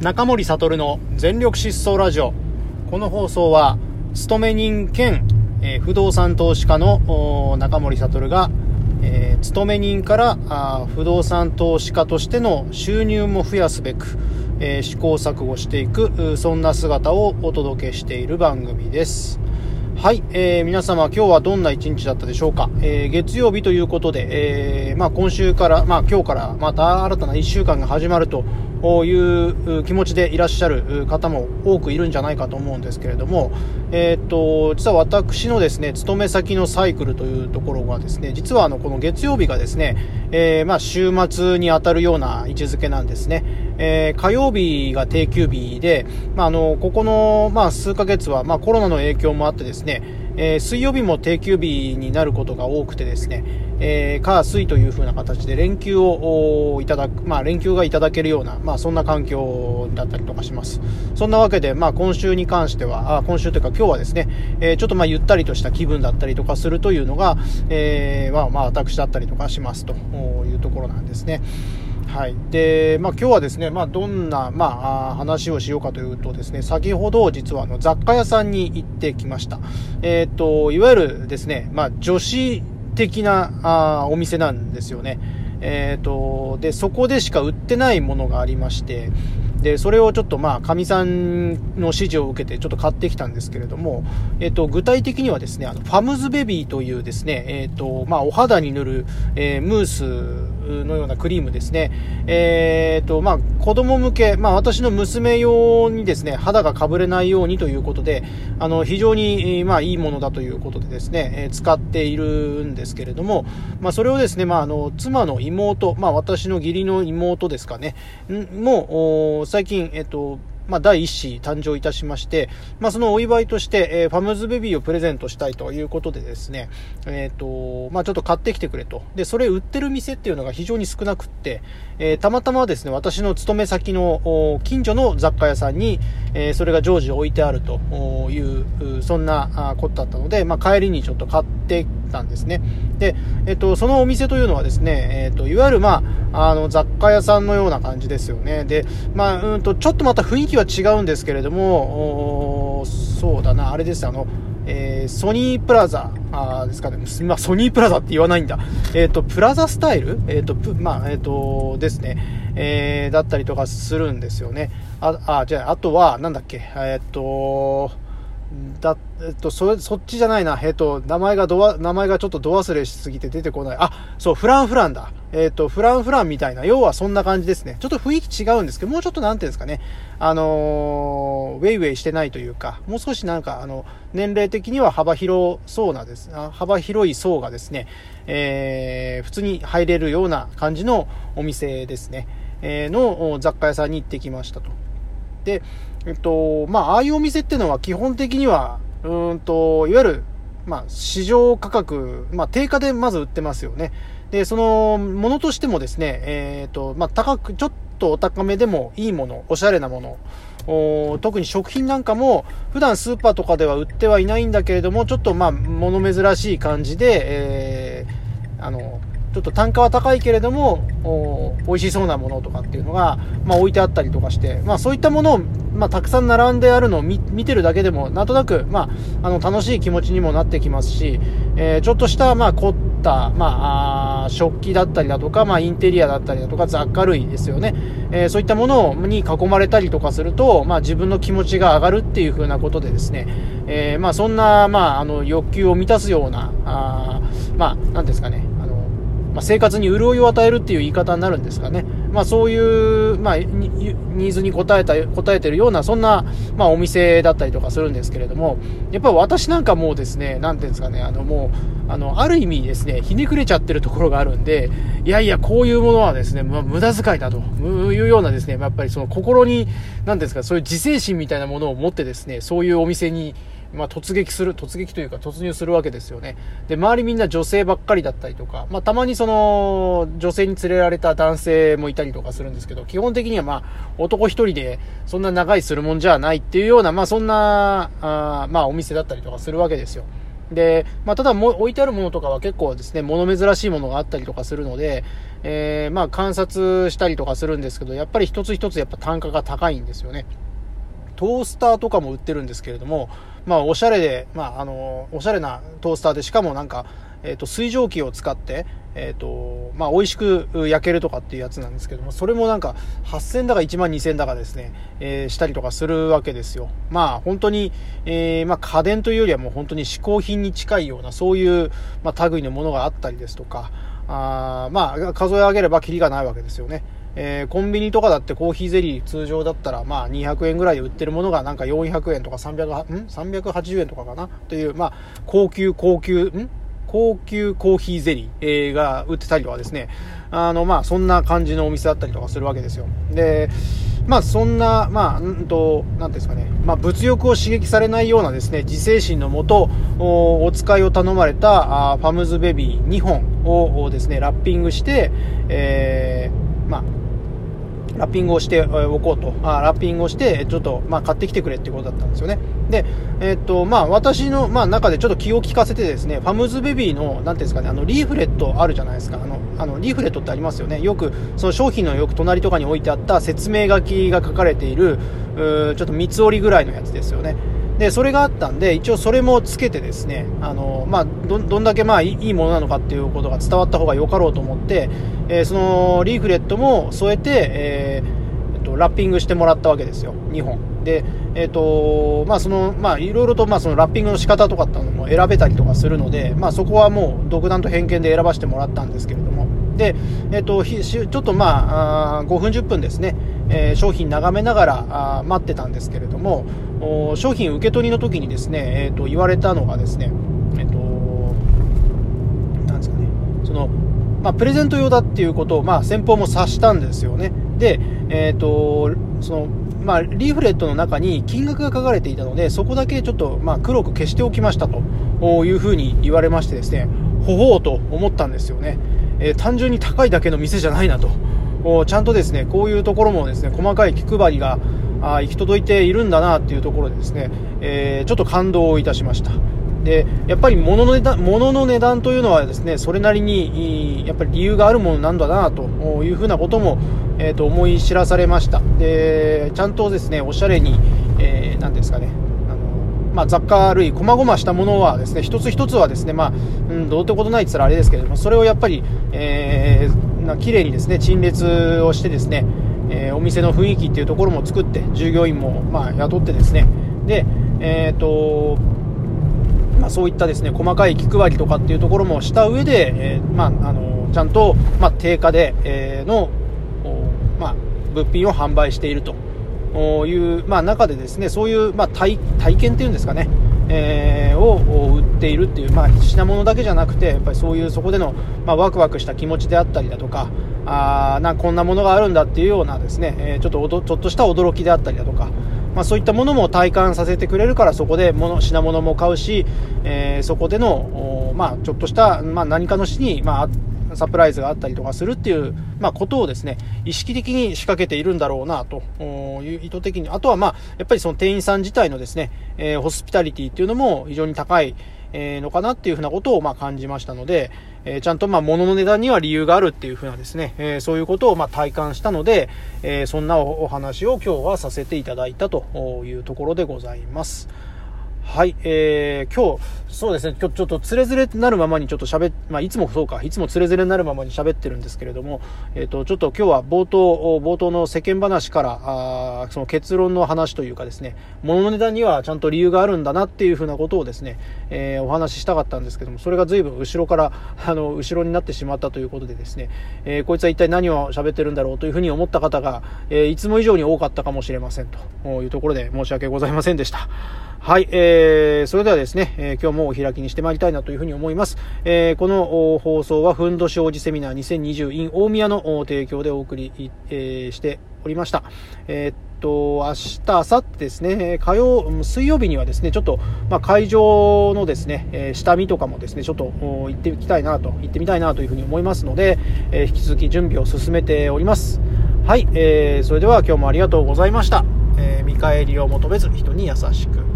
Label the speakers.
Speaker 1: 中森悟の全力疾走ラジオ。この放送は勤め人兼、えー不動産投資家の中森悟が、えー勤め人からあ不動産投資家としての収入も増やすべく、えー試行錯誤していくそんな姿をお届けしている番組です。はい、えー皆様今日はどんな一日だったでしょうか、えー月曜日ということで、えーまあ、今週から、まあ、今日からまた新たな1週間が始まるという気持ちでいらっしゃる方も多くいるんじゃないかと思うんですけれども、えーっと実は私のですね勤め先のサイクルというところがですね実はあのこの月曜日がですね、えーまあ、週末に当たるような位置づけなんですね、えー火曜日が定休日で、まあ、あのここの、まあ、数ヶ月は、まあ、コロナの影響もあってですね、ねえー水曜日も定休日になることが多くてですね、えー、火水という風な形で連休をいただく、まあ、連休がいただけるような、まあ、そんな環境だったりとかします。そんなわけで、まあ、今週に関しては、あ今週というか今日はですね、えーちょっとまあゆったりとした気分だったりとかするというのが、えーまあ、まあ、私だったりとかしますというところなんですね。はい。で、まあ今日はですね、まあどんな、まあ話をしようかというとですね、先ほど実はあの雑貨屋さんに行ってきました。えっ、と、いわゆるですね、まあ女子的なあお店なんですよね。えっ、と、で、そこでしか売ってないものがありまして、で、それをちょっとまあ、かみさんの指示を受けてちょっと買ってきたんですけれども、えっ、と、具体的にはですね、あの、ファムズベビーというですね、えっ、と、まあ、お肌に塗る、えームースのようなクリームですね。えっ、と、まあ、子供向け、まあ、私の娘用にですね、肌がかぶれないようにということで、あの、非常に、まあ、いいものだということでですね、えー使っているんですけれども、まあ、それをですね、まあ、あの、妻の妹、まあ、私の義理の妹ですかね、もう、最近、えっ、と、まあ、第一子誕生いたしまして、まあ、そのお祝いとして、えーファムズベビーをプレゼントしたいということでですね、えっ、と、まあ、ちょっと買ってきてくれと。で、それ売ってる店っていうのが非常に少なくって、えーたまたまですね、私の勤め先の近所の雑貨屋さんに、えそれが常時置いてあるという、そんなことだったので、まあ、帰りにちょっと買ってたんですね。で、えっ、と、そのお店というのはですね、えっ、と、いわゆる、まあ、あの、雑貨屋さんのような感じですよね。で、まあ、うんと、ちょっとまた雰囲気は違うんですけれども、そうだな、あれです、あの、えーソニープラザ。あですかね、まあ、ソニープラザって言わないんだ。えっ、と、プラザスタイル？えっ、と、まあ、えっ、と、ですね、えーだったりとかするんですよね。あ、あ、じゃあ、あとは、なんだっけ、えっ、と、だ、えっと、そ、そっちじゃないな。えっと、名前がど、名前がちょっとど忘れしすぎて出てこない。あ、そう、フランフランだ。えっと、フランフランみたいな、要はそんな感じですね。ちょっと雰囲気違うんですけど、もうちょっとなんていうんですかね。あのーウェイウェイしてないというか、もう少しなんか、あの、年齢的には幅広そうなです。あ幅広い層がですね、えー、普通に入れるような感じのお店ですね。えーの雑貨屋さんに行ってきましたと。で、えっと、まあ、ああいうお店っていうのは基本的には、うんと、いわゆる、まあ、市場価格、まあ、定価でまず売ってますよね。で、その、ものとしてもですね、えっと、まあ、高く、ちょっとお高めでもいいもの、おしゃれなもの、お特に食品なんかも、普段スーパーとかでは売ってはいないんだけれども、ちょっとまあ、物珍しい感じで、えーあの、ちょっと単価は高いけれども、美味しそうなものとかっていうのが、まあ置いてあったりとかして、まあそういったものを、まあたくさん並んであるのを見てるだけでも、なんとなく、まあ、あの、楽しい気持ちにもなってきますし、えーちょっとした、まあ凝った、まあ、食器だったりだとか、まあインテリアだったりだとか、雑貨類ですよね。えーそういったものに囲まれたりとかすると、まあ自分の気持ちが上がるっていう風なことでですね、えーまあそんな、まああの、欲求を満たすような、あまあ、なんですかね、まあ、生活に潤いを与えるっていう言い方になるんですかね。まあそういう、まあ、ニーズに応えた、応えてるような、そんな、まあお店だったりとかするんですけれども、やっぱ私なんかもうですね、なんていうんですかね、あのもう、あの、ある意味ですね、ひねくれちゃってるところがあるんで、いやいや、こういうものはですね、まあ、無駄遣いだというようなですね、やっぱりその心に、なんですか、そういう自制心みたいなものを持ってですね、そういうお店に、まあ、突撃する、突撃というか突入するわけですよね。で、周りみんな女性ばっかりだったりとか、まあ、たまにその、女性に連れられた男性もいたりとかするんですけど、基本的にはまあ、男一人で、そんな長いするもんじゃないっていうような、まあ、そんな、あまあ、お店だったりとかするわけですよ。で、まあ、ただも置いてあるものとかは結構ですね、物珍しいものがあったりとかするので、えー、まあ、観察したりとかするんですけど、やっぱり一つ一つやっぱ単価が高いんですよね。トースターとかも売ってるんですけれども、まあ、おしゃれで、まあ、あの、おしゃれなトースターで、しかもなんか、えっ、と、水蒸気を使って、えっ、と、まあ、美味しく焼けるとかっていうやつなんですけども、それもなんか、8000だか1万2000だかですね、えー、したりとかするわけですよ。まあ、本当に、えー、まあ、家電というよりはもう本当に嗜好品に近いような、そういう、まあ、類のものがあったりですとか、あまあ、数え上げればキリがないわけですよね。えー、コンビニとかだってコーヒーゼリー通常だったらまあ200円ぐらいで売ってるものがなんか400円とか300ん380円とかかな？というまあ高級高級ん？高級コーヒーゼリーが売ってたりとかですね、あの、まあ、そんな感じのお店だったりとかするわけですよ。で、まあ、そんな、まあ、んと、なんですかね、まあ、物欲を刺激されないようなですね、自制心のもと、お使いを頼まれたあファムズベビー2本をですね、ラッピングして、えー、まあ、ラッピングをしておこうと、あラッピングをして、ちょっと、まあ、買ってきてくれってことだったんですよね。で、えー、っと、まあ、私の、まあ、中でちょっと気を利かせてですね、ファムズベビーの、なんていうんですかね、あの、リーフレットあるじゃないですか。あの、あの、リーフレットってありますよね。よく、その商品のよく隣とかに置いてあった説明書きが書かれている、うちょっと三つ折りぐらいのやつですよね。で、それがあったんで、一応それもつけてですね、あの、まあ、ど、どんだけまあいいものなのかっていうことが伝わった方がよかろうと思って、えー、そのリーフレットも添えて、えーと、ラッピングしてもらったわけですよ、2本。で、えっ、ー、と、まあ、その、まあ、いろいろと、まあ、そのラッピングの仕方とかってのも選べたりとかするので、まあ、そこはもう、独断と偏見で選ばせてもらったんですけれども、で、えっ、ー、と、ちょっとまあ、あ5分10分ですね、えー、商品眺めながらあ待ってたんですけれども、商品受け取りの時にですね、えっ、と、言われたのがですね、えっ、と、なんですかね、その、まあ、プレゼント用だっていうことを、まあ、先方も察したんですよね。で、えっ、ー、と、その、まあ、リーフレットの中に金額が書かれていたので、そこだけちょっと、まあ、黒く消しておきましたというふうに言われましてですね、ほほうと思ったんですよね。えー、単純に高いだけの店じゃないなと。ちゃんとですね、こういうところもですね、細かい気配りがあ行き届いているんだなっていうところでですね、えー、ちょっと感動いたしました。でやっぱり物の値段物の値段というのはですねそれなりにやっぱり理由があるものなんだなというふうなことも、えー、と思い知らされましたでちゃんとですねおしゃれに、えー、ですかねまあ、雑貨類、細々したものはですね、一つ一つはですね、まあ、うん、どうってことないって言ったらあれですけれども、それをやっぱり、えー、な綺麗にですね、陳列をしてですね、えー、お店の雰囲気っていうところも作って、従業員も、まあ、雇ってですね、で、えっ、ー、と、まあ、そういったですね細かい気配りとかっていうところもした上で、えー、まあ、あのちゃんと、まあ、定価で、えー、の、まあ、物品を販売しているという、まあ、中でですねそういう、まあ、体体験っていうんですかね、えー、を売っているっていう、まあ、品物だけじゃなくてやっぱりそういうそこでの、まあ、ワクワクした気持ちであったりだとかあなこんなものがあるんだっていうようなですね、え、ちょっとおどちょっとした驚きであったりだとかまあ、そういったものも体感させてくれるからそこで物品物も買うし、えー、そこでの、まあ、ちょっとした、まあ、何かのしに、まあ、サプライズがあったりとかするっていう、まあ、ことをですね、意識的に仕掛けているんだろうな、という意図的に。あとは、まあ、やっぱりその店員さん自体のですね、えー、ホスピタリティっていうのも非常に高い、えー、のかなっていうふうなことを、まあ、感じましたので、えー、ちゃんとまあ物の値段には理由があるっていうふうなですね、えー、そういうことをまあ体感したので、え、そんなお話を今日はさせていただいたというところでございます。はい、えー、今日、そうですね、今日ちょっとつれづれになるままにちょっと喋っ、まあ、いつもそうか、いつもつれづれになるままに喋ってるんですけれども、えっ、ー、と、ちょっと今日は冒頭、冒頭の世間話から、あその結論の話というかですね、物の値段にはちゃんと理由があるんだなっていうふうなことをですね、えー、お話ししたかったんですけども、それが随分後ろから、あの、後ろになってしまったということでですね、えー、こいつは一体何を喋ってるんだろうというふうに思った方が、えー、いつも以上に多かったかもしれませんというところで申し訳ございませんでした。はい、えー、それではですね、えー、今日もお開きにしてまいりたいなというふうに思います。えー、この放送は、ふんどし王子セミナー2020 in 大宮の提供でお送り、えー、しておりました。えー、っと、明日、明後日ですね、火曜、水曜日にはですね、ちょっと、まあ、会場のですね、えー、下見とかもですね、ちょっと行ってみたいなと、行ってみたいなというふうに思いますので、えー、引き続き準備を進めております。はい、えー、それでは今日もありがとうございました。えー、見返りを求めず人に優しく。